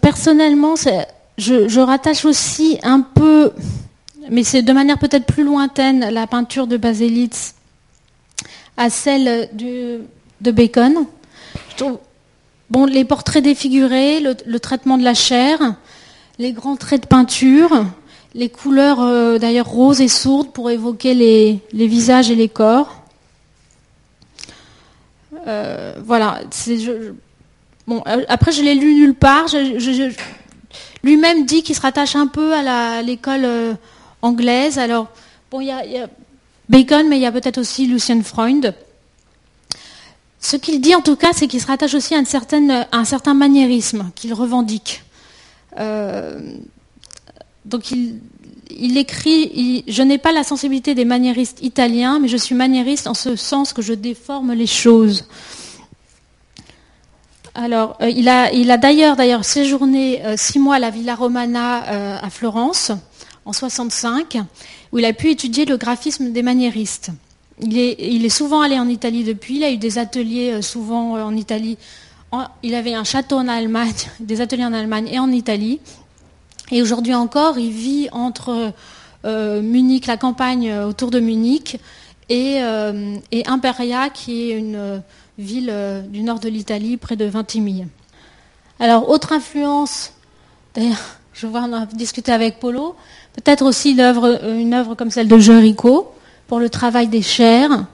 Personnellement, je, rattache aussi un peu, mais c'est de manière peut-être plus lointaine, la peinture de Baselitz à celle de Bacon. Les portraits défigurés, le, traitement de la chair, les grands traits de peinture, les couleurs euh, d'ailleurs roses et sourdes pour évoquer les, visages et les corps. Euh, voilà. Bon, euh, après, je l'ai lu nulle part. Lui-même dit qu'il se rattache un peu à l'école anglaise. Alors, bon, il y a Bacon, mais il y a peut-être aussi Lucien Freund. Ce qu'il dit en tout cas, c'est qu'il se rattache aussi à, un certain maniérisme qu'il revendique. Euh, donc il, écrit Je n'ai pas la sensibilité des maniéristes italiens, mais je suis maniériste en ce sens que je déforme les choses. Alors, euh, il a, d'ailleurs, d'ailleurs séjourné euh, six mois à la Villa Romana à Florence en 65 où il a pu étudier le graphisme des maniéristes. Il est, souvent allé en Italie depuis, il a eu des ateliers euh, souvent euh, en Italie. il avait un château en Allemagne, des ateliers en Allemagne et en Italie. Et aujourd'hui encore, il vit entre euh, Munich, la campagne autour de Munich, et, Imperia, qui est une ville du nord de l'Italie, près de Vintimille. Alors, autre influence, d'ailleurs, je vois, on a discuté avec Polo, Peut-être aussi une œuvre, œuvre comme celle de Jericho pour le travail des chairs.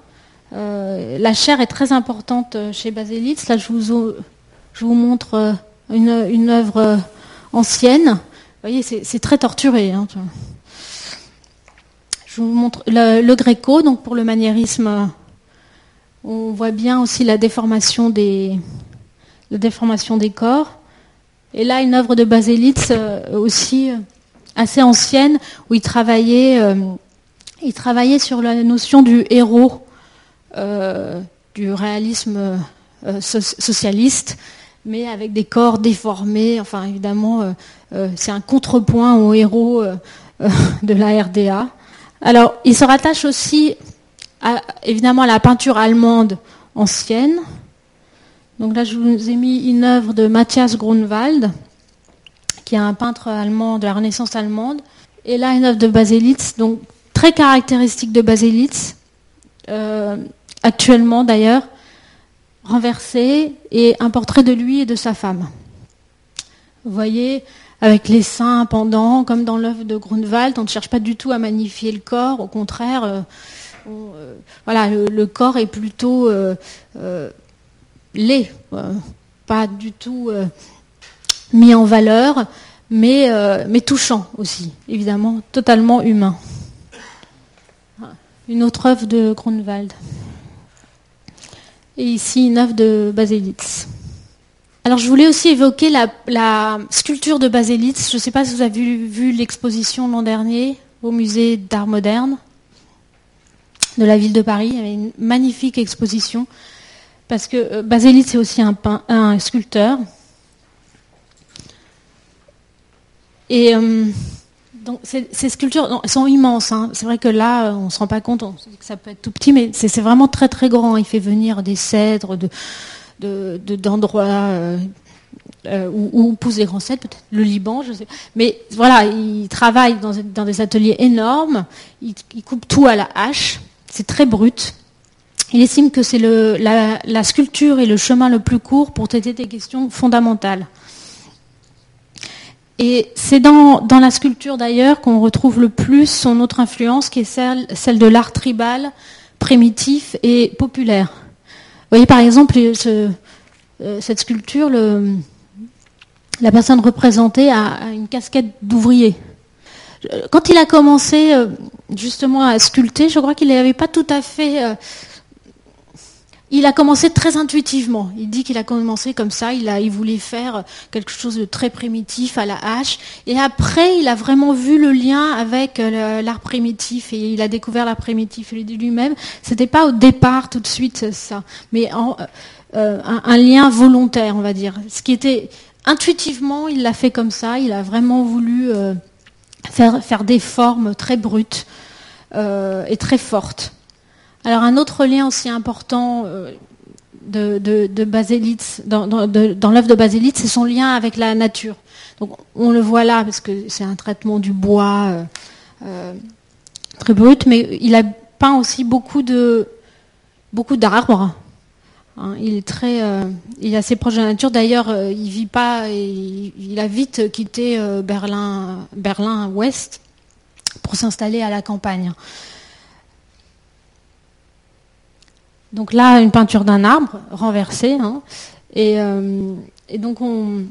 Euh, la chair est très importante chez Baselitz. Là, je vous, montre euh, une, une œuvre ancienne. Vous voyez, c'est très torturé. Hein. Je vous montre le, le, Gréco, donc pour le maniérisme. On voit bien aussi la déformation des, corps. Et là, une œuvre de Baselitz euh, aussi assez ancienne où il travaillait, euh, il travaillait sur la notion du héros, euh, du réalisme euh, socialiste, mais avec des corps déformés. Enfin, évidemment, c'est un contrepoint au héros de la RDA. Alors, il se rattache aussi, à, évidemment, à la peinture allemande ancienne. Donc là, je vous ai mis une œuvre de Matthias Grunwald, qui est un peintre allemand de la Renaissance allemande. Et là, une œuvre de Baselitz, donc très caractéristique de Baselitz, euh, actuellement d'ailleurs, renversé, et un portrait de lui et de sa femme. Vous voyez, avec les seins pendant, comme dans l'œuvre de Grunewald, on ne cherche pas du tout à magnifier le corps, au contraire, euh, euh, voilà, le, corps est plutôt laid, pas du tout mis en valeur, mais, euh, mais touchant aussi, évidemment, totalement humain. Une autre œuvre de Grunewald. Et ici, une œuvre de Baselitz. Alors, je voulais aussi évoquer la, sculpture de Baselitz. Je ne sais pas si vous avez vu, l'exposition l'an dernier au musée d'art moderne de la ville de Paris. Il y avait une magnifique exposition parce que euh, Baselitz est aussi un, sculpteur Et euh, donc ces, sculptures, sont immenses. Hein. C'est vrai que là, on se rend pas compte, on se que ça peut être tout petit, mais c'est vraiment très très grand. Il fait venir des cèdres de d'endroits euh, euh, où, on pousse des grands cèdres, peut-être le Liban, je sais. Mais voilà, il travaille dans des ateliers énormes. Il, coupe tout à la hache. C'est très brut. Il estime que c'est la, sculpture et le chemin le plus court pour traiter des questions fondamentales. Et c'est dans, la sculpture d'ailleurs qu'on retrouve le plus son autre influence, qui est celle, de l'art tribal, primitif et populaire. Vous voyez par exemple euh, cette sculpture, la personne représentée a, une casquette d'ouvrier. Quand il a commencé euh, justement à sculpter, je crois qu'il n'avait pas tout à fait euh, il a commencé très intuitivement. Il dit qu'il a commencé comme ça. Il, voulait faire quelque chose de très primitif à la hache. Et après, il a vraiment vu le lien avec euh, l'art primitif et il a découvert l'art primitif lui-même. C'était pas au départ tout de suite ça, mais euh, un, lien volontaire, on va dire. Ce qui était intuitivement, il l'a fait comme ça. Il a vraiment voulu euh, faire, faire des formes très brutes et très fortes. Alors un autre lien aussi important, euh, de, de, de dans, dans, l'œuvre de Baselitz, c'est son lien avec la nature. Donc on le voit là parce que c'est un traitement du bois euh, euh, très brut, mais il a peint aussi beaucoup beaucoup d'arbres. Hein. il est très, euh, il assez proche de la nature. D'ailleurs, il vit pas, il, a vite quitté Berlin, Berlin Ouest pour s'installer à la campagne. Donc là, une peinture d'un arbre renversé, hein. et, et, donc on,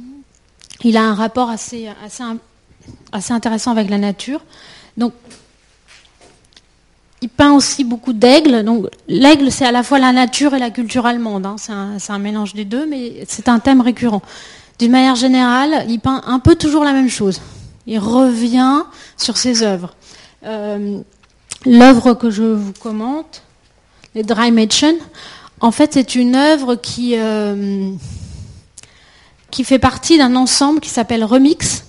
il a un rapport assez, assez, assez intéressant avec la nature. Donc, il peint aussi beaucoup d'aigles. Donc, l'aigle, c'est à la fois la nature et la culture allemande. Hein. C'est un, mélange des deux, mais c'est un thème récurrent. D'une manière générale, il peint un peu toujours la même chose. Il revient sur ses œuvres. Euh, l'œuvre que je vous commente, les Dry Mädchen, en fait, c'est une œuvre qui, euh, qui fait partie d'un ensemble qui s'appelle Remix,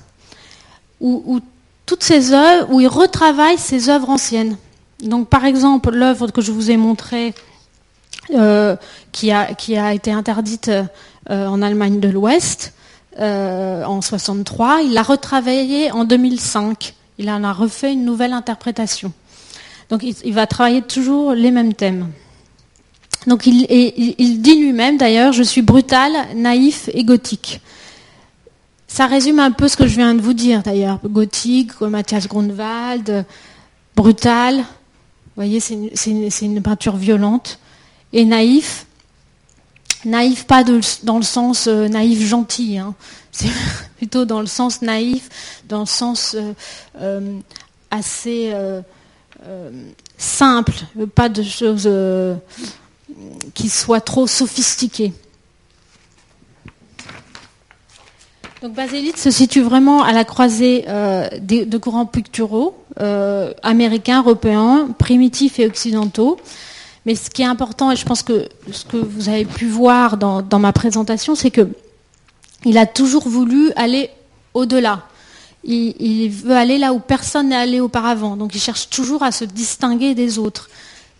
où, toutes œuvres, où il retravaille ses œuvres anciennes. Donc, par exemple, l'œuvre que je vous ai montrée, euh, qui, a, qui, a, été interdite euh, en Allemagne de l'Ouest euh, en 63, il l'a retravaillée en 2005. Il en a refait une nouvelle interprétation. Donc, il va travailler toujours les mêmes thèmes. Donc il, dit lui-même d'ailleurs, je suis brutal, naïf et gothique. Ça résume un peu ce que je viens de vous dire d'ailleurs. Gothique, Mathias Grunwald, brutal. Vous voyez, c'est une, peinture violente. Et naïf, naïf pas dans le sens euh, naïf gentil, hein. c'est plutôt dans le sens naïf, dans le sens euh, euh, assez simple, pas de choses qui soit trop sophistiqué. Donc Baselitz se situe vraiment à la croisée euh, de courants picturaux euh, américains, européens, primitifs et occidentaux. Mais ce qui est important, et je pense que ce que vous avez pu voir dans, ma présentation, c'est que il a toujours voulu aller au-delà. Il, veut aller là où personne n'est allé auparavant. Donc il cherche toujours à se distinguer des autres.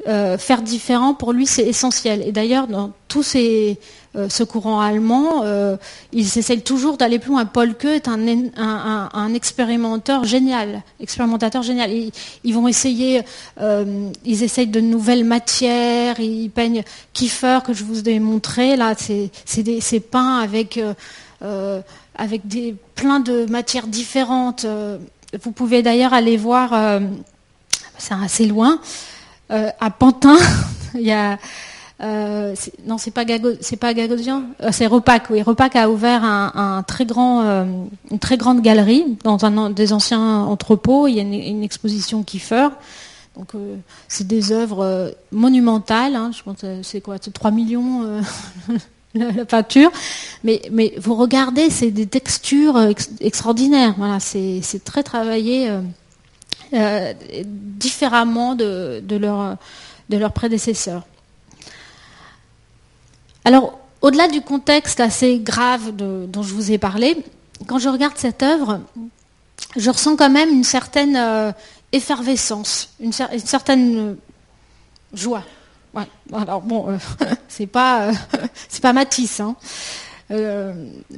Euh, faire différent, pour lui, c'est essentiel. Et d'ailleurs, dans tous ces, euh, ce courant allemand, euh, ils essayent toujours d'aller plus loin. Paul Keu est un, expérimentateur génial, expérimentateur génial. Ils, vont essayer, ils essayent de nouvelles matières, ils peignent Kiefer, que je vous ai montré, là, c'est peints avec, avec des, plein de matières différentes. Vous pouvez d'ailleurs aller voir, c'est assez loin, euh, à Pantin, il y a euh, non, c'est pas pas Gagosian, euh, c'est Repac. Oui, Repac a ouvert un, très grand, une très grande galerie dans un des anciens entrepôts. Il y a une, exposition Kiefer. Donc c'est des œuvres monumentales. Hein, je pense c'est quoi, c'est 3 millions la, peinture. Mais mais vous regardez, c'est des textures extraordinaires. Voilà, c'est très travaillé. Euh, différemment de, de, leur, de leurs prédécesseurs. Alors, au-delà du contexte assez grave dont je vous ai parlé, quand je regarde cette œuvre, je ressens quand même une certaine euh, effervescence, une, certaine joie. Ouais, alors bon, euh, c'est pas pas Matisse, hein.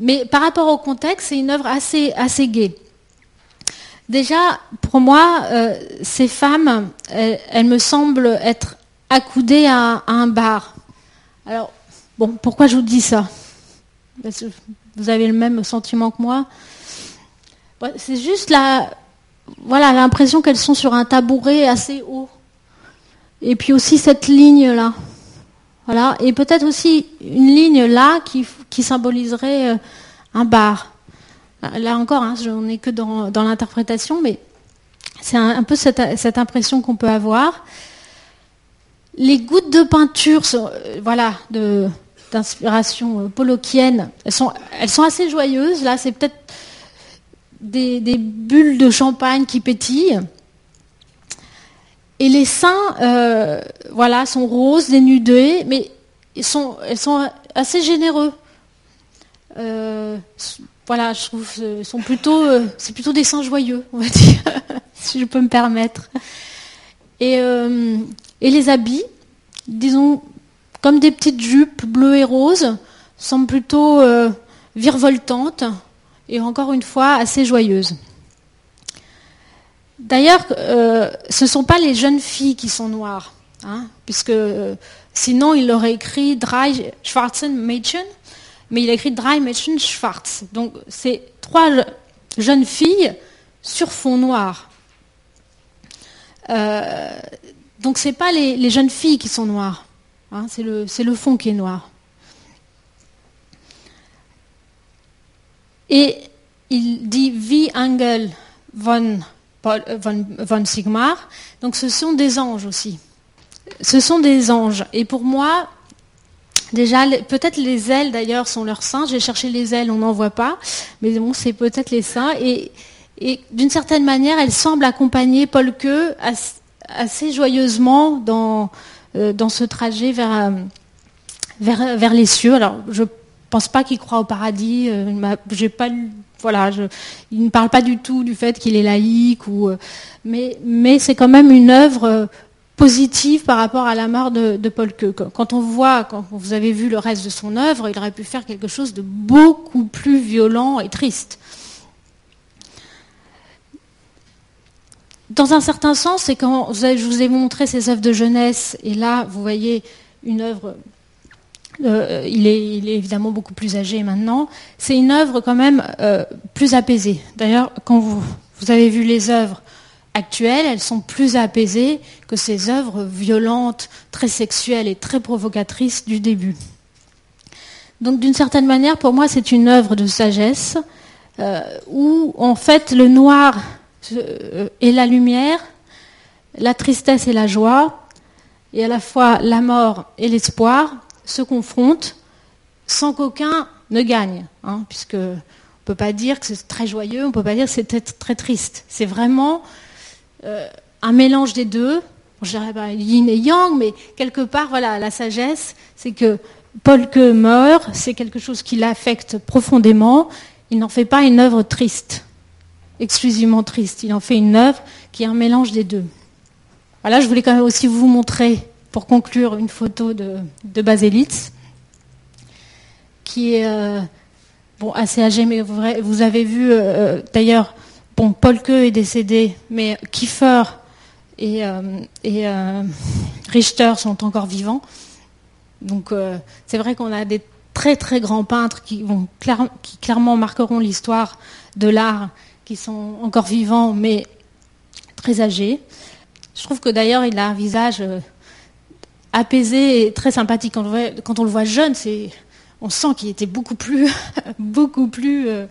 mais par rapport au contexte, c'est une œuvre assez assez gaie. Déjà, pour moi, euh, ces femmes, elles, me semblent être accoudées à, un bar. Alors, bon, pourquoi je vous dis ça? Vous avez le même sentiment que moi. C'est juste la, voilà, l'impression qu'elles sont sur un tabouret assez haut. Et puis aussi cette ligne là. Voilà. Et peut-être aussi une ligne là qui, qui symboliserait euh, un bar. Là encore, hein, je n'ai que dans, l'interprétation, mais c'est un, peu cette, impression qu'on peut avoir. Les gouttes de peinture, euh, voilà, d'inspiration euh, polokienne, elles sont, assez joyeuses. Là, c'est peut-être des, bulles de champagne qui pétillent. Et les seins, euh, voilà, sont roses, dénudés, mais elles sont assez généreux voilà, je trouve, euh, sont plutôt, euh, c'est plutôt des saints joyeux, on va dire, si je peux me permettre. Et, euh, et les habits, disons comme des petites jupes bleues et roses, semblent plutôt euh, virevoltantes et encore une fois assez joyeuses. D'ailleurs, ce ne sont pas les jeunes filles qui sont noires, hein, puisque sinon il aurait écrit Drei Schwarzen Mädchen, mais il a écrit Mädchen Schwarz. Donc c'est trois jeunes filles sur fond noir. Euh, donc ce n'est pas les, jeunes filles qui sont noires, hein, c'est le, fond qui est noir. Et il dit Wie Angel von euh, von, Sigmar. Donc ce sont des anges aussi. Ce sont des anges. Et pour moi, déjà, peut-être les ailes d'ailleurs sont leurs seins. J'ai cherché les ailes, on n'en voit pas. Mais bon, c'est peut-être les seins. Et, d'une certaine manière, elles semblent accompagner Paul Queux assez, joyeusement dans, euh, ce trajet vers, euh, vers, les cieux. Alors, je pense pas qu'il croit au paradis. Voilà, il ne parle pas du tout du fait qu'il est laïque, euh, mais, mais c'est quand même une œuvre euh, positive par rapport à la mort de, Paul Queux. Quand on voit, quand vous avez vu le reste de son œuvre, il aurait pu faire quelque chose de beaucoup plus violent et triste. Dans un certain sens, c'est quand je vous ai montré ses œuvres de jeunesse, et là, vous voyez une œuvre euh, il, est, évidemment beaucoup plus âgé maintenant. C'est une œuvre quand même euh, plus apaisée. D'ailleurs, quand vous, avez vu les œuvres actuelles, elles sont plus apaisées que ces œuvres violentes, très sexuelles et très provocatrices du début. Donc d'une certaine manière, pour moi, c'est une œuvre de sagesse euh, où en fait le noir et la lumière, la tristesse et la joie, et à la fois la mort et l'espoir se confrontent sans qu'aucun ne gagne, hein, puisque on ne peut pas dire que c'est très joyeux, on ne peut pas dire que c'est très triste. C'est vraiment euh, un mélange des deux. Je dirais pas yin et yang, mais quelque part, voilà, la sagesse, c'est que Paul que meurt, c'est quelque chose qui l'affecte profondément. Il n'en fait pas une œuvre triste, exclusivement triste. Il en fait une œuvre qui est un mélange des deux. Voilà, je voulais quand même aussi vous montrer pour conclure, une photo de, de Baselitz, qui est euh, bon, assez âgé, mais vous, avez vu, euh, d'ailleurs, bon, Paul Queux est décédé, mais Kiefer et, euh, et Richter sont encore vivants. Donc c'est vrai qu'on a des très très grands peintres qui, vont clairement marqueront l'histoire de l'art, qui sont encore vivants, mais très âgés. Je trouve que d'ailleurs il a un visage apaisé et très sympathique. Quand on, le voit jeune, on sent qu'il était beaucoup plus, beaucoup plus euh,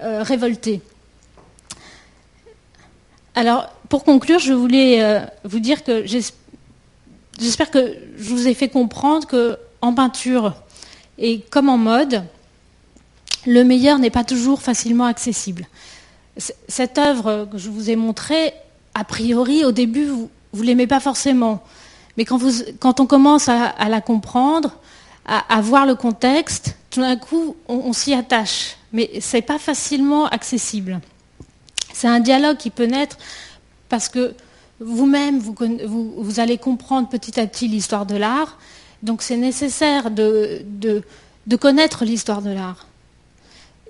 euh, révolté. Alors, pour conclure, je voulais euh, vous dire que j'espère que je vous ai fait comprendre que en peinture et comme en mode, le meilleur n'est pas toujours facilement accessible. Cette œuvre que je vous ai montrée, a priori, au début, vous ne l'aimez pas forcément. Mais quand, on commence à, la comprendre, à, voir le contexte, tout d'un coup, on, s'y attache. Mais ce n'est pas facilement accessible. C'est un dialogue qui peut naître parce que vous-même, vous, allez comprendre petit à petit l'histoire de l'art. Donc c'est nécessaire de, connaître l'histoire de l'art.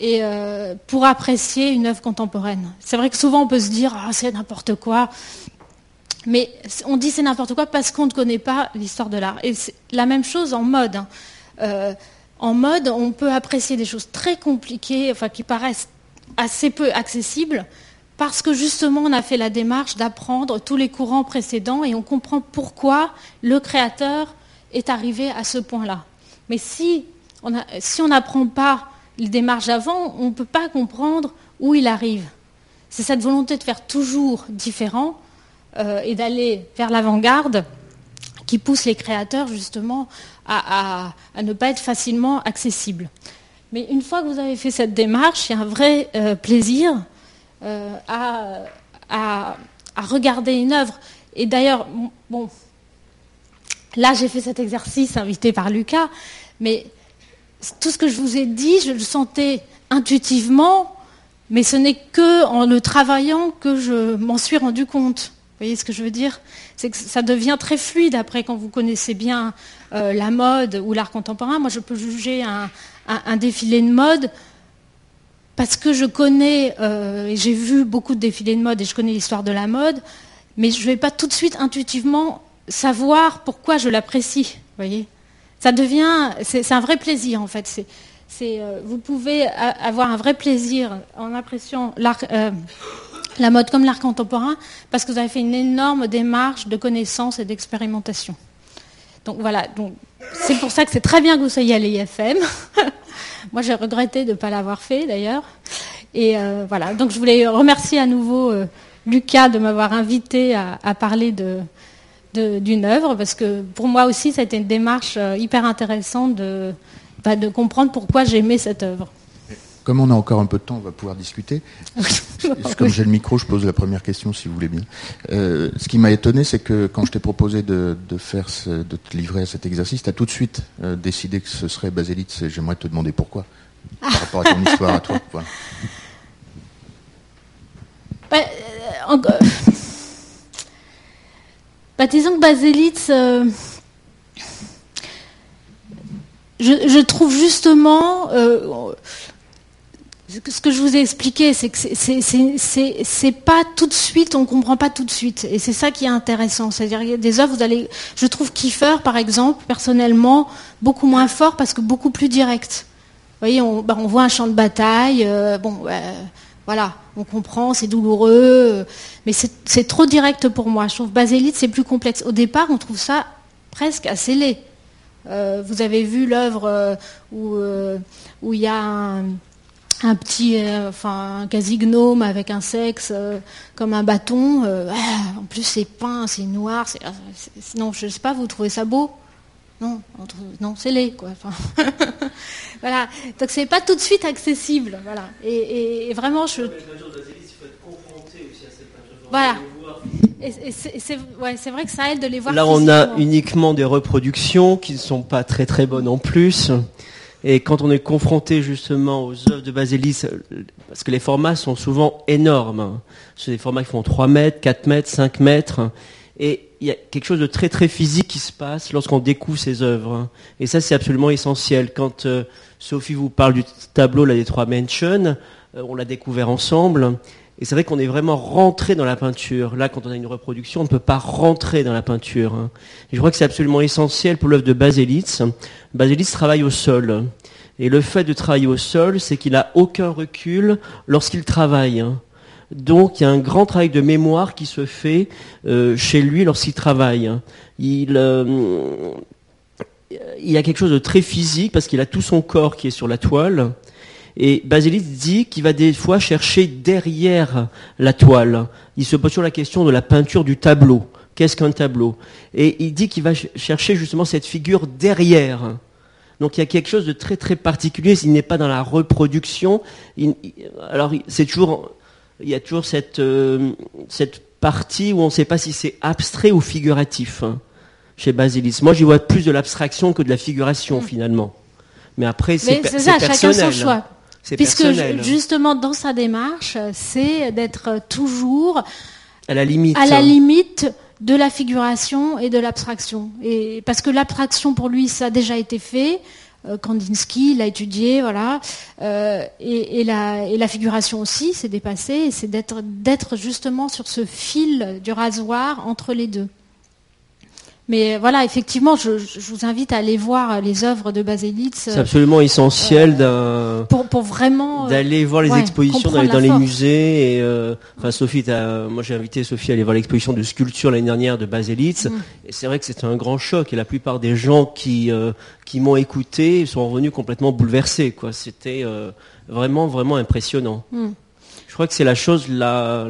Et euh, pour apprécier une œuvre contemporaine. C'est vrai que souvent on peut se dire ah, c'est n'importe quoi. Mais on dit c'est n'importe quoi parce qu'on ne connaît pas l'histoire de l'art. Et c'est la même chose en mode. Hein. Euh, en mode, on peut apprécier des choses très compliquées, enfin qui paraissent assez peu accessibles, parce que justement on a fait la démarche d'apprendre tous les courants précédents et on comprend pourquoi le créateur est arrivé à ce point-là. Mais si on n'apprend pas les démarches avant, on ne peut pas comprendre où il arrive. C'est cette volonté de faire toujours différent euh, et d'aller vers l'avant-garde qui pousse les créateurs justement à, ne pas être facilement accessibles. Mais une fois que vous avez fait cette démarche, il y a un vrai euh, plaisir euh, à, regarder une œuvre. Et d'ailleurs, bon, là j'ai fait cet exercice invité par Lucas, mais tout ce que je vous ai dit, je le sentais intuitivement, mais ce n'est que en le travaillant que je m'en suis rendu compte. Vous voyez ce que je veux dire? C'est que ça devient très fluide après quand vous connaissez bien euh, la mode ou l'art contemporain. Moi, je peux juger un, défilé de mode parce que je connais, euh, et j'ai vu beaucoup de défilés de mode et je connais l'histoire de la mode, mais je ne vais pas tout de suite intuitivement savoir pourquoi je l'apprécie. voyez Ça devient, c'est un vrai plaisir en fait. Euh, vous pouvez avoir un vrai plaisir en appréciant l'art la mode comme l'art contemporain, parce que vous avez fait une énorme démarche de connaissance et d'expérimentation. Donc voilà, donc c'est pour ça que c'est très bien que vous soyez à l'IFM. Moi, j'ai regretté de ne pas l'avoir fait d'ailleurs. Et euh, voilà, donc je voulais remercier à nouveau euh, Lucas de m'avoir invité à, parler d'une œuvre, parce que pour moi aussi, ça a été une démarche euh, hyper intéressante de, bah, de comprendre pourquoi j'aimais cette œuvre. Comme on a encore un peu de temps, on va pouvoir discuter. Comme j'ai le micro, je pose la première question, si vous voulez bien. Euh, ce qui m'a étonné, c'est que quand je t'ai proposé de, faire de te livrer à cet exercice, tu as tout de suite euh, décidé que ce serait Baselitz. Et j'aimerais te demander pourquoi, par rapport à ton histoire à toi. Bah, euh, bah, disons que Baselitz je, trouve justement, ce que je vous ai expliqué, c'est que c'est pas tout de suite, on comprend pas tout de suite, et c'est ça qui est intéressant. C'est-à-dire des œuvres, vous allez, je trouve Kiefer, par exemple, personnellement, beaucoup moins fort parce que beaucoup plus direct. Vous voyez, on, bah, voit un champ de bataille, euh, bon, voilà, on comprend, c'est douloureux, mais c'est trop direct pour moi. Je trouve Basélite, c'est plus complexe. Au départ, on trouve ça presque assez laid. Euh, vous avez vu l'œuvre euh, où il y a un un petit, euh, enfin, un quasi-gnome avec un sexe euh, comme un bâton. Euh, en plus, c'est peint, c'est noir. non, je sais pas, vous trouvez ça beau? Non, non, c'est laid, quoi. voilà. Donc, c'est pas tout de suite accessible. Voilà. Et, vraiment, je. Voilà. c'est vrai que ça aide de les voir. Là, on a uniquement des reproductions qui ne sont pas très très bonnes en plus. Et quand on est confronté justement aux œuvres de Basélis, parce que les formats sont souvent énormes, hein. c'est des formats qui font 3 mètres, 4 mètres, 5 mètres, et il y a quelque chose de très très physique qui se passe lorsqu'on découvre ces œuvres. Hein. Et ça c'est absolument essentiel. Quand euh, Sophie vous parle du tableau là, des trois mentions, euh, on l'a découvert ensemble, et c'est vrai qu'on est vraiment rentré dans la peinture. Là, quand on a une reproduction, on ne peut pas rentrer dans la peinture. Hein. je crois que c'est absolument essentiel pour l'œuvre de Baselitz. Baselitz travaille au sol. Et le fait de travailler au sol, c'est qu'il n'a aucun recul lorsqu'il travaille. Hein. Donc il y a un grand travail de mémoire qui se fait euh, chez lui lorsqu'il travaille. Hein. Euh, il y a quelque chose de très physique parce qu'il a tout son corps qui est sur la toile. Et Basilis dit qu'il va des fois chercher derrière la toile. Il se pose sur la question de la peinture du tableau. Qu'est-ce qu'un tableau? Et il dit qu'il va chercher justement cette figure derrière. Donc il y a quelque chose de très très particulier. Il n'est pas dans la reproduction. alors c'est toujours, il y a toujours cette euh, cette partie où on ne sait pas si c'est abstrait ou figuratif hein, chez Basilis. Moi, j'y vois plus de l'abstraction que de la figuration mm. finalement. Mais après, c'est personnel. Chacun son choix. Puisque justement dans sa démarche, c'est d'être toujours à la limite, à la limite de la figuration et de l'abstraction. Et parce que l'abstraction pour lui, ça a déjà été fait. Euh, Kandinsky l'a étudié, voilà. Euh, et, la, et, la, figuration aussi, c'est dépassé. C'est d'être justement sur ce fil du rasoir entre les deux. Mais voilà, effectivement, je, vous invite à aller voir les œuvres de Baselitz. C'est absolument essentiel euh, pour, vraiment euh, d'aller voir les expositions, d'aller dans les musées. Et, euh, enfin, Sophie, moi j'ai invité Sophie à aller voir l'exposition de sculpture l'année dernière de Baselitz. Mm. Et c'est vrai que c'était un grand choc. Et la plupart des gens qui qui m'ont écouté sont revenus complètement bouleversés. Quoi, c'était vraiment vraiment impressionnant. Mm. Je crois que c'est la chose là.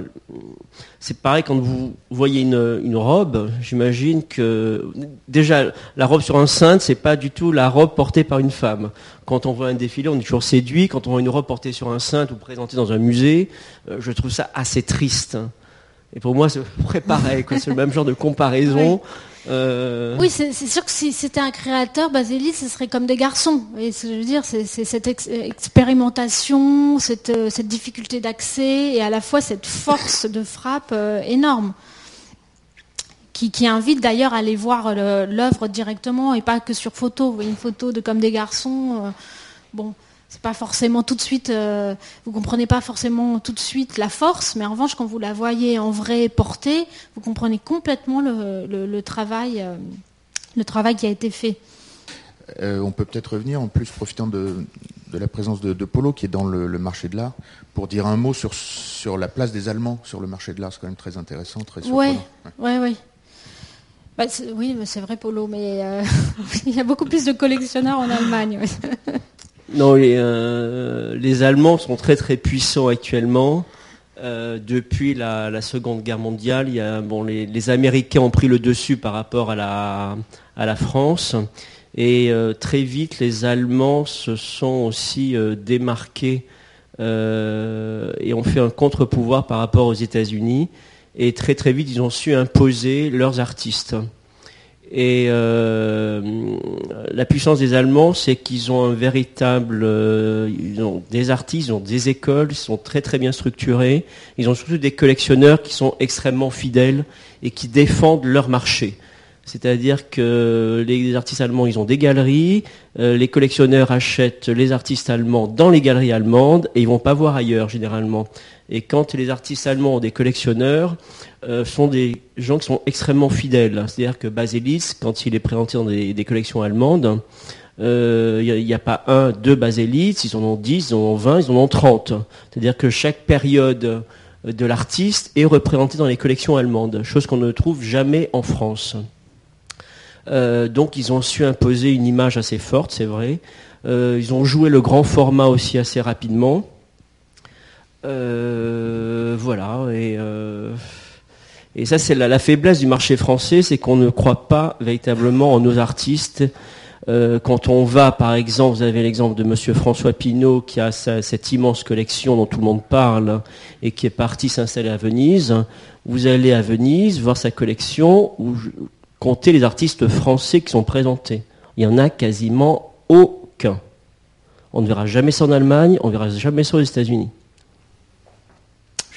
C'est pareil quand vous voyez une, robe. J'imagine que déjà la robe sur un cintre, c'est pas du tout la robe portée par une femme. Quand on voit un défilé, on est toujours séduit. Quand on voit une robe portée sur un cintre ou présentée dans un musée, euh, je trouve ça assez triste. Et pour moi, c'est pareil. C'est le même genre de comparaison. Euh, oui, c'est sûr que si c'était un créateur, Basili, ce serait comme des garçons. Et je veux dire, c'est cette expérimentation, cette, cette difficulté d'accès et à la fois cette force de frappe euh, énorme. qui, invite d'ailleurs à aller voir l'œuvre directement et pas que sur photo. Une photo de comme des garçons, euh, bon, c'est pas forcément tout de suite, euh, vous comprenez pas forcément tout de suite la force, mais en revanche, quand vous la voyez en vrai portée, vous comprenez complètement le, travail, euh, le travail qui a été fait. Euh, on peut peut-être revenir, en plus profitant de, la présence de, Polo qui est dans le, marché de l'art, pour dire un mot sur, sur la place des Allemands sur le marché de l'art. C'est quand même très intéressant, très surprenant. Oui, oui, bah, oui. c'est vrai Polo, mais il y a beaucoup plus de collectionneurs en Allemagne. Non, euh, les, Allemands sont très très puissants actuellement. Euh, depuis la, Seconde Guerre mondiale, les, Américains ont pris le dessus par rapport à la, France. Et euh, très vite, les Allemands se sont aussi démarqués et ont fait un contre-pouvoir par rapport aux États-Unis. Et très très vite, ils ont su imposer leurs artistes. Et euh, la puissance des Allemands, c'est qu'ils ont un véritable, euh, ils ont des artistes, ils ont des écoles, ils sont très très bien structurés. Ils ont surtout des collectionneurs qui sont extrêmement fidèles et qui défendent leur marché. C'est-à-dire que les artistes allemands, ils ont des galeries, euh, les collectionneurs achètent les artistes allemands dans les galeries allemandes et ils vont pas voir ailleurs généralement. Et quand les artistes allemands ont des collectionneurs, euh, sont des gens qui sont extrêmement fidèles. C'est-à-dire que Baselis, quand il est présenté dans des, collections allemandes, il euh, n'y a, pas un, deux Baselis, ils en ont dix, ils en ont vingt, ils en ont trente. C'est-à-dire que chaque période de l'artiste est représentée dans les collections allemandes, chose qu'on ne trouve jamais en France. Euh, donc ils ont su imposer une image assez forte, c'est vrai. ils ont joué le grand format aussi assez rapidement. Euh, voilà, et, euh, et ça c'est la, faiblesse du marché français, c'est qu'on ne croit pas véritablement en nos artistes. Euh, quand on va, par exemple, vous avez l'exemple de Monsieur François Pinault qui a cette immense collection dont tout le monde parle et qui est parti s'installer à Venise. Vous allez à Venise voir sa collection, où comptez les artistes français qui sont présentés. Il y en a quasiment aucun. On ne verra jamais ça en Allemagne, on ne verra jamais ça aux États-Unis.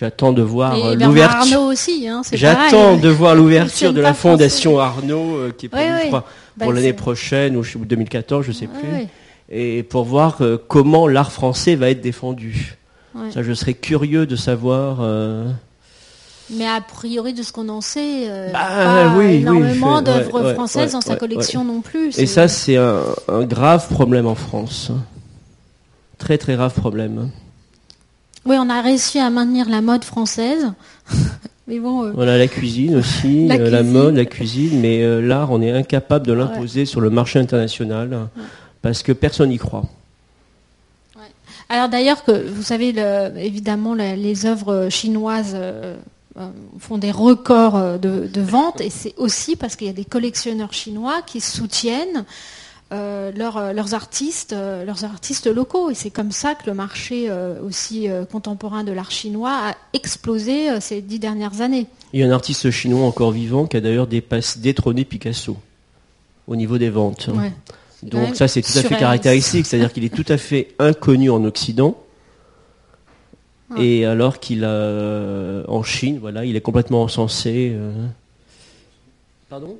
J'attends de voir euh, l'ouverture. Aussi, hein, J'attends de voir l'ouverture de la fondation Arnaud euh, qui est prévue bah, pour l'année prochaine ou 2014, je ne sais plus. Et pour voir euh, comment l'art français va être défendu. Ça, je serais curieux de savoir. Mais a priori, de ce qu'on en sait, bah, pas énormément d'œuvres françaises dans sa collection non plus. Et ça, c'est un, un grave problème en France. Très très grave problème. Oui, on a réussi à maintenir la mode française. mais bon, euh, Voilà la cuisine aussi, la, euh, mode, la cuisine, mais euh, l'art, on est incapable de l'imposer sur le marché international parce que personne n'y croit. Alors d'ailleurs que vous savez, évidemment, les œuvres chinoises font des records de, de vente et c'est aussi parce qu'il y a des collectionneurs chinois qui soutiennent euh, euh, leurs artistes, euh, leurs artistes locaux. Et c'est comme ça que le marché aussi contemporain de l'art chinois a explosé ces dix dernières années. Il y a un artiste chinois encore vivant qui a d'ailleurs détrôné Picasso au niveau des ventes. Donc ça c'est tout à fait caractéristique, c'est-à-dire qu'il est tout à fait inconnu en Occident. Et alors qu'il a en Chine, voilà, il est complètement encensé. Pardon?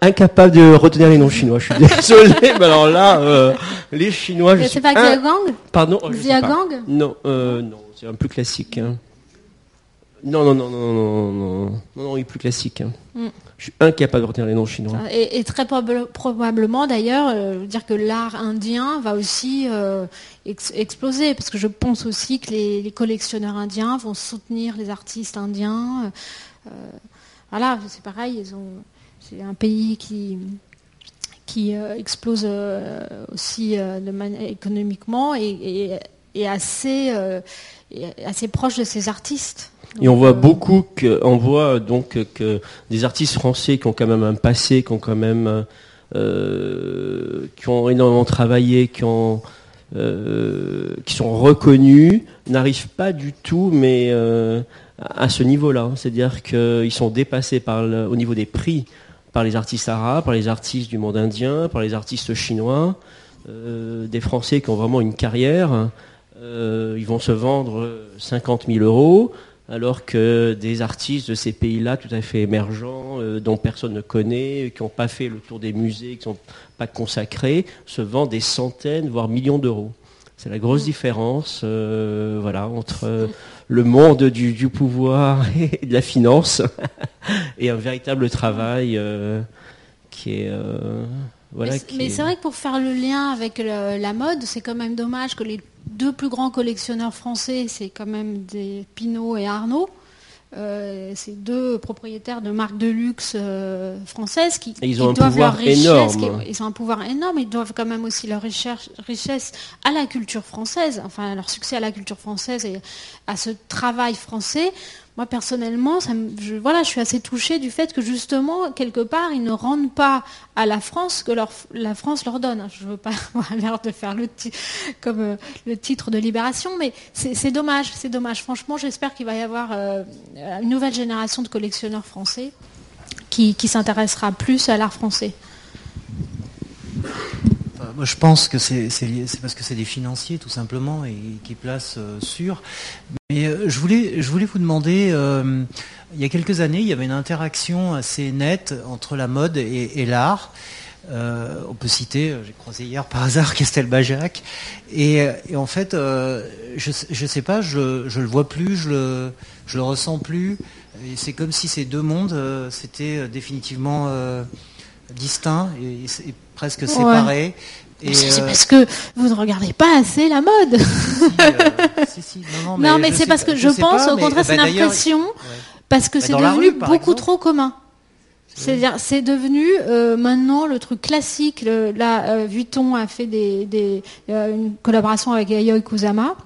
Incapable de retenir les noms chinois. Je suis désolé, mais alors là, euh, les Chinois, je C'est pas Xiaogang Pardon oh, Xiaogang Non, euh, non, c'est un plus classique. Hein. Non, non, non, non, non, non, non, non, il est plus classique. Hein. Mm. Je suis incapable de retenir les noms chinois. Et, très probablement, d'ailleurs, euh, dire que l'art indien va aussi exploser, parce que je pense aussi que les, les, collectionneurs indiens vont soutenir les artistes indiens. voilà, c'est pareil, ils ont c'est un pays qui, qui euh, explose euh, aussi euh, économiquement et, assez, assez proche de ses artistes. et on voit beaucoup que, on voit donc que des artistes français qui ont quand même un passé, qui ont quand même, qui ont énormément travaillé, qui ont, qui sont reconnus, n'arrivent pas du tout, mais à ce niveau-là. C'est-à-dire qu'ils sont dépassés par au niveau des prix par les artistes arabes, par les artistes du monde indien, par les artistes chinois, euh, des Français qui ont vraiment une carrière. Euh, ils vont se vendre 50 000 euros. alors que des artistes de ces pays-là, tout à fait émergents, euh, dont personne ne connaît, qui n'ont pas fait le tour des musées, qui ne sont pas consacrés, se vendent des centaines, voire millions d'euros. C'est la grosse différence euh, voilà, entre le monde du, pouvoir et de la finance et un véritable travail euh, qui est... voilà, mais, c'est vrai que pour faire le lien avec la mode, c'est quand même dommage que les deux plus grands collectionneurs français, c'est quand même des Pinot et Arnaud. Euh, ces deux propriétaires de marques de luxe euh, françaises qui, ils ont un doivent leur richesse, ils ont un pouvoir énorme, ils doivent quand même aussi leur richesse, richesse à la culture française, enfin leur succès à la culture française et à ce travail français moi personnellement, je, je suis assez touchée du fait que justement, quelque part, ils ne rendent pas à la France que la France leur donne. Je ne veux pas avoir l'air de faire le euh, titre de Libération, mais c'est dommage, c'est dommage. Franchement, j'espère qu'il va y avoir euh, une nouvelle génération de collectionneurs français qui s'intéressera plus à l'art français. Je pense que c'est parce que c'est des financiers, tout simplement, et qui placent euh, sur. Mais euh, je, voulais, je voulais vous demander, euh, il y a quelques années, il y avait une interaction assez nette entre la mode et, l'art. on peut citer, j'ai croisé hier par hasard Castel Bajac, et, en fait, je, ne sais pas, je, ne le vois plus, je le, je le ressens plus. C'est comme si ces deux mondes s'étaient définitivement distincts et, presque séparés. C'est euh, parce que vous ne regardez pas assez la mode. non, mais, c'est parce que je, pense, au contraire, c'est bah, l'impression, parce que bah, c'est devenu beaucoup trop commun. C'est-à-dire, c'est devenu euh, maintenant le truc classique. là, euh, Vuitton a fait des, une collaboration avec Yayoi Kusama,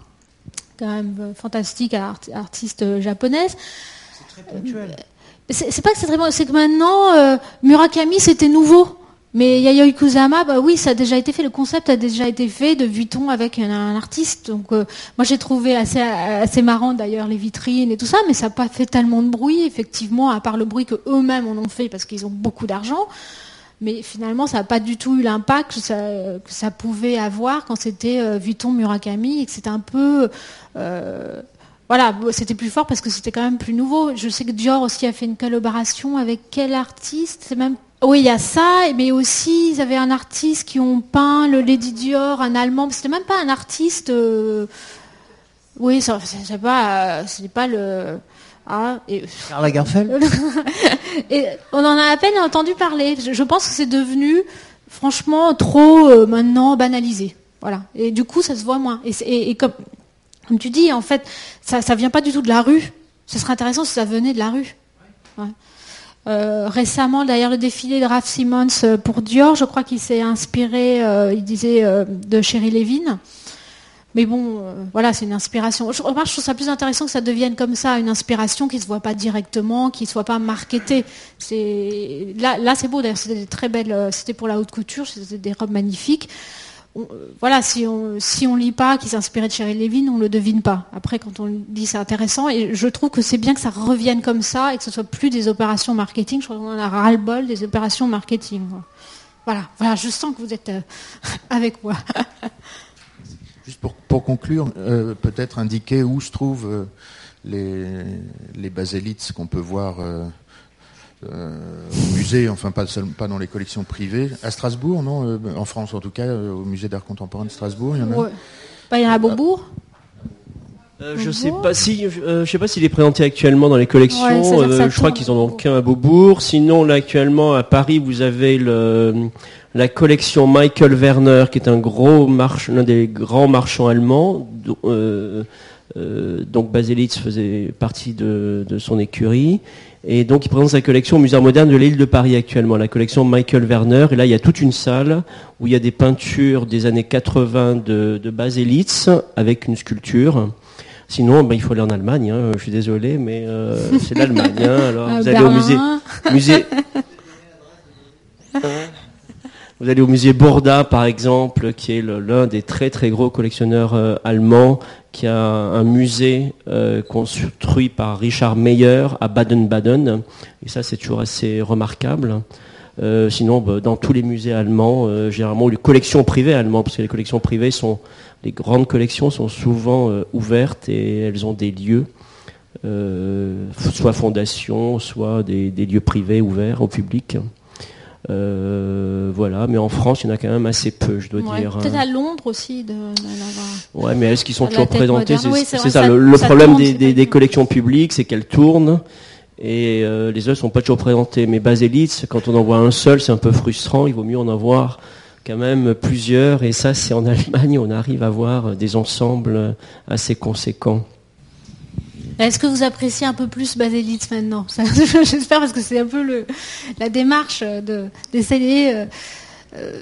quand même fantastique, artiste japonaise. C'est très ponctuel. C'est pas que c'est très c'est que maintenant Murakami c'était nouveau. Mais Yayoi Kusama, bah oui, ça a déjà été fait. Le concept a déjà été fait de Vuitton avec un, artiste. Donc, euh, moi, j'ai trouvé assez, assez marrant d'ailleurs les vitrines et tout ça, mais ça n'a pas fait tellement de bruit, effectivement, à part le bruit que eux-mêmes en ont fait parce qu'ils ont beaucoup d'argent. Mais finalement, ça n'a pas du tout eu l'impact que ça, pouvait avoir quand c'était euh, Vuitton Murakami et que c'était un peu. Euh, voilà, c'était plus fort parce que c'était quand même plus nouveau. Je sais que Dior aussi a fait une collaboration avec quel artiste? C'est même oui, il y a ça, mais aussi ils avaient un artiste qui ont peint le Lady Dior, un Allemand. C'était même pas un artiste. Euh, oui, c'est pas, c'est pas le. Ah, et... Karl Lagerfeld. et on en a à peine entendu parler. Je, pense que c'est devenu, franchement, trop euh, maintenant banalisé. Voilà. Et du coup, ça se voit moins. Et, comme, comme, tu dis, en fait, ça, ça vient pas du tout de la rue. Ce serait intéressant si ça venait de la rue. Euh, récemment, d'ailleurs, le défilé de Ralph Simmons euh, pour Dior, je crois qu'il s'est inspiré, euh, il disait, de Sherry Levin. Mais bon, voilà, c'est une inspiration. Je, je trouve ça plus intéressant que ça devienne comme ça, une inspiration qui ne se voit pas directement, qui ne soit pas marketée. là, là c'est beau. D'ailleurs, c'était très belles. C'était pour la haute couture, c'était des robes magnifiques. Euh, voilà, si on si on lit pas qu'il s'inspirait de Cheryl Levin, on le devine pas. Après, quand on dit c'est intéressant, et je trouve que c'est bien que ça revienne comme ça et que ce soit plus des opérations marketing. Je crois qu'on a ras-le-bol des opérations marketing. Voilà, voilà, je sens que vous êtes euh, avec moi. Juste pour, conclure, euh, peut-être indiquer où se trouvent les, les basélites qu'on peut voir au musée, enfin pas, pas dans les collections privées. À Strasbourg, non euh, En France en tout cas, euh, au musée d'art contemporain de Strasbourg, il y en a bah, Il y en a à Beaubourg je sais pas si je sais pas s'il est présenté actuellement dans les collections. je crois qu'ils en ont qu'un à Beaubourg. Sinon, là actuellement à Paris, vous avez le, la collection Michael Werner, qui est un gros marche, l'un des grands marchands allemands. donc Baselitz faisait partie de, de son écurie. Et donc, il présente sa collection au Musée moderne de l'île de Paris actuellement, la collection Michael Werner. Et là, il y a toute une salle où il y a des peintures des années 80 de, de Baselitz avec une sculpture. Sinon, ben, il faut aller en Allemagne. Hein. Je suis désolé, mais euh, c'est l'Allemagne. Hein. Alors, vous allez au musée, musée. Vous allez au musée Borda, par exemple, qui est l'un des très très gros collectionneurs euh, allemands, qui a un musée euh, construit par Richard Meyer à Baden-Baden. Et ça, c'est toujours assez remarquable. Euh, sinon, bah, dans tous les musées allemands, généralement les collections privées allemandes, parce que les collections privées sont, les grandes collections sont souvent ouvertes et elles ont des lieux soit fondations, soit des, des, lieux privés ouverts au public. Euh, voilà, mais en France, il y en a quand même assez peu, je dois dire. Peut-être à Londres aussi. De, ouais, mais est-ce qu'ils sont toujours présentés? C'est ça, le, problème des, collections publiques, c'est qu'elles tournent et euh, les œuvres sont pas toujours présentées. Mais Baselitz, quand on en voit un seul, c'est un peu frustrant. Il vaut mieux en avoir quand même plusieurs. Et ça, c'est en Allemagne, on arrive à voir des ensembles assez conséquents. Est-ce que vous appréciez un peu plus Baselitz maintenant J'espère parce que c'est un peu la démarche d'essayer. Euh, euh,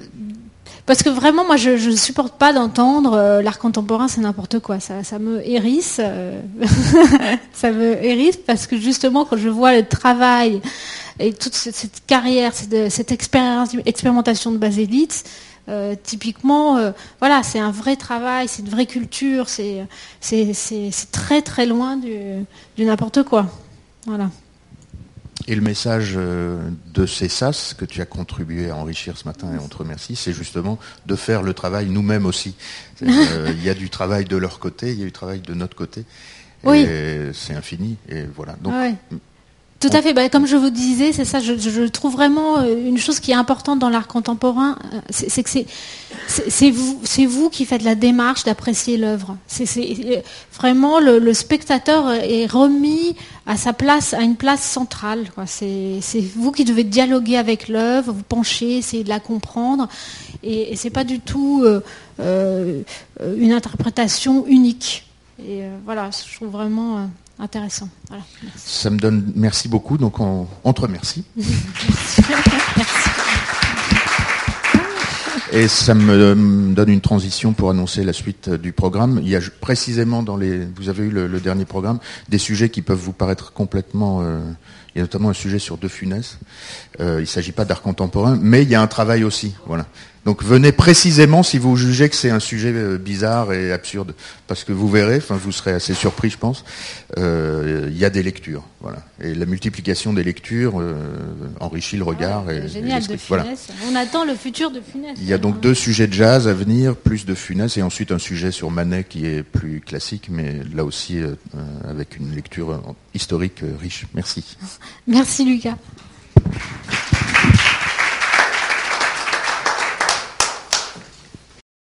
parce que vraiment, moi, je ne supporte pas d'entendre euh, l'art contemporain, c'est n'importe quoi. Ça, ça, me hérisse. ça me hérisse parce que justement, quand je vois le travail et toute cette, carrière, cette, cette expérimentation de Baselitz, euh, typiquement, euh, voilà, c'est un vrai travail, c'est une vraie culture, c'est très très loin du, n'importe quoi. Voilà. Et le message euh, de CESAS que tu as contribué à enrichir ce matin et on te remercie, c'est justement de faire le travail nous-mêmes aussi. Il y a du travail de leur côté, il y a du travail de notre côté. Oui. C'est infini. Et voilà. Donc, tout à fait. Bah, comme je vous disais, c'est ça. Je, trouve vraiment euh, une chose qui est importante dans l'art contemporain, euh, c'est que c'est vous, qui faites la démarche d'apprécier l'œuvre. C'est euh, vraiment le, spectateur est remis à sa place, à une place centrale. C'est vous qui devez dialoguer avec l'œuvre, vous pencher, essayer de la comprendre, et, et c'est pas du tout une interprétation unique. Et voilà, je trouve vraiment intéressant. Ça me donne merci beaucoup, donc on, te remercie. Et ça me donne une transition pour annoncer la suite du programme. Il y a précisément dans les, vous avez eu le, dernier programme, des sujets qui peuvent vous paraître complètement. Euh, il y a notamment un sujet sur De Funès. Euh, il ne s'agit pas d'art contemporain, mais il y a un travail aussi. Voilà. Donc venez précisément si vous jugez que c'est un sujet euh, bizarre et absurde, parce que vous verrez, enfin vous serez assez surpris, je pense. Euh, il y a des lectures, voilà, et la multiplication des lectures euh, enrichit le regard. et, génial, de Funès. On attend le futur de Funès. Il y a donc deux sujets de jazz à venir, plus de Funès, et ensuite un sujet sur Manet qui est plus classique, mais là aussi avec une lecture historique riche. Merci. Merci Lucas.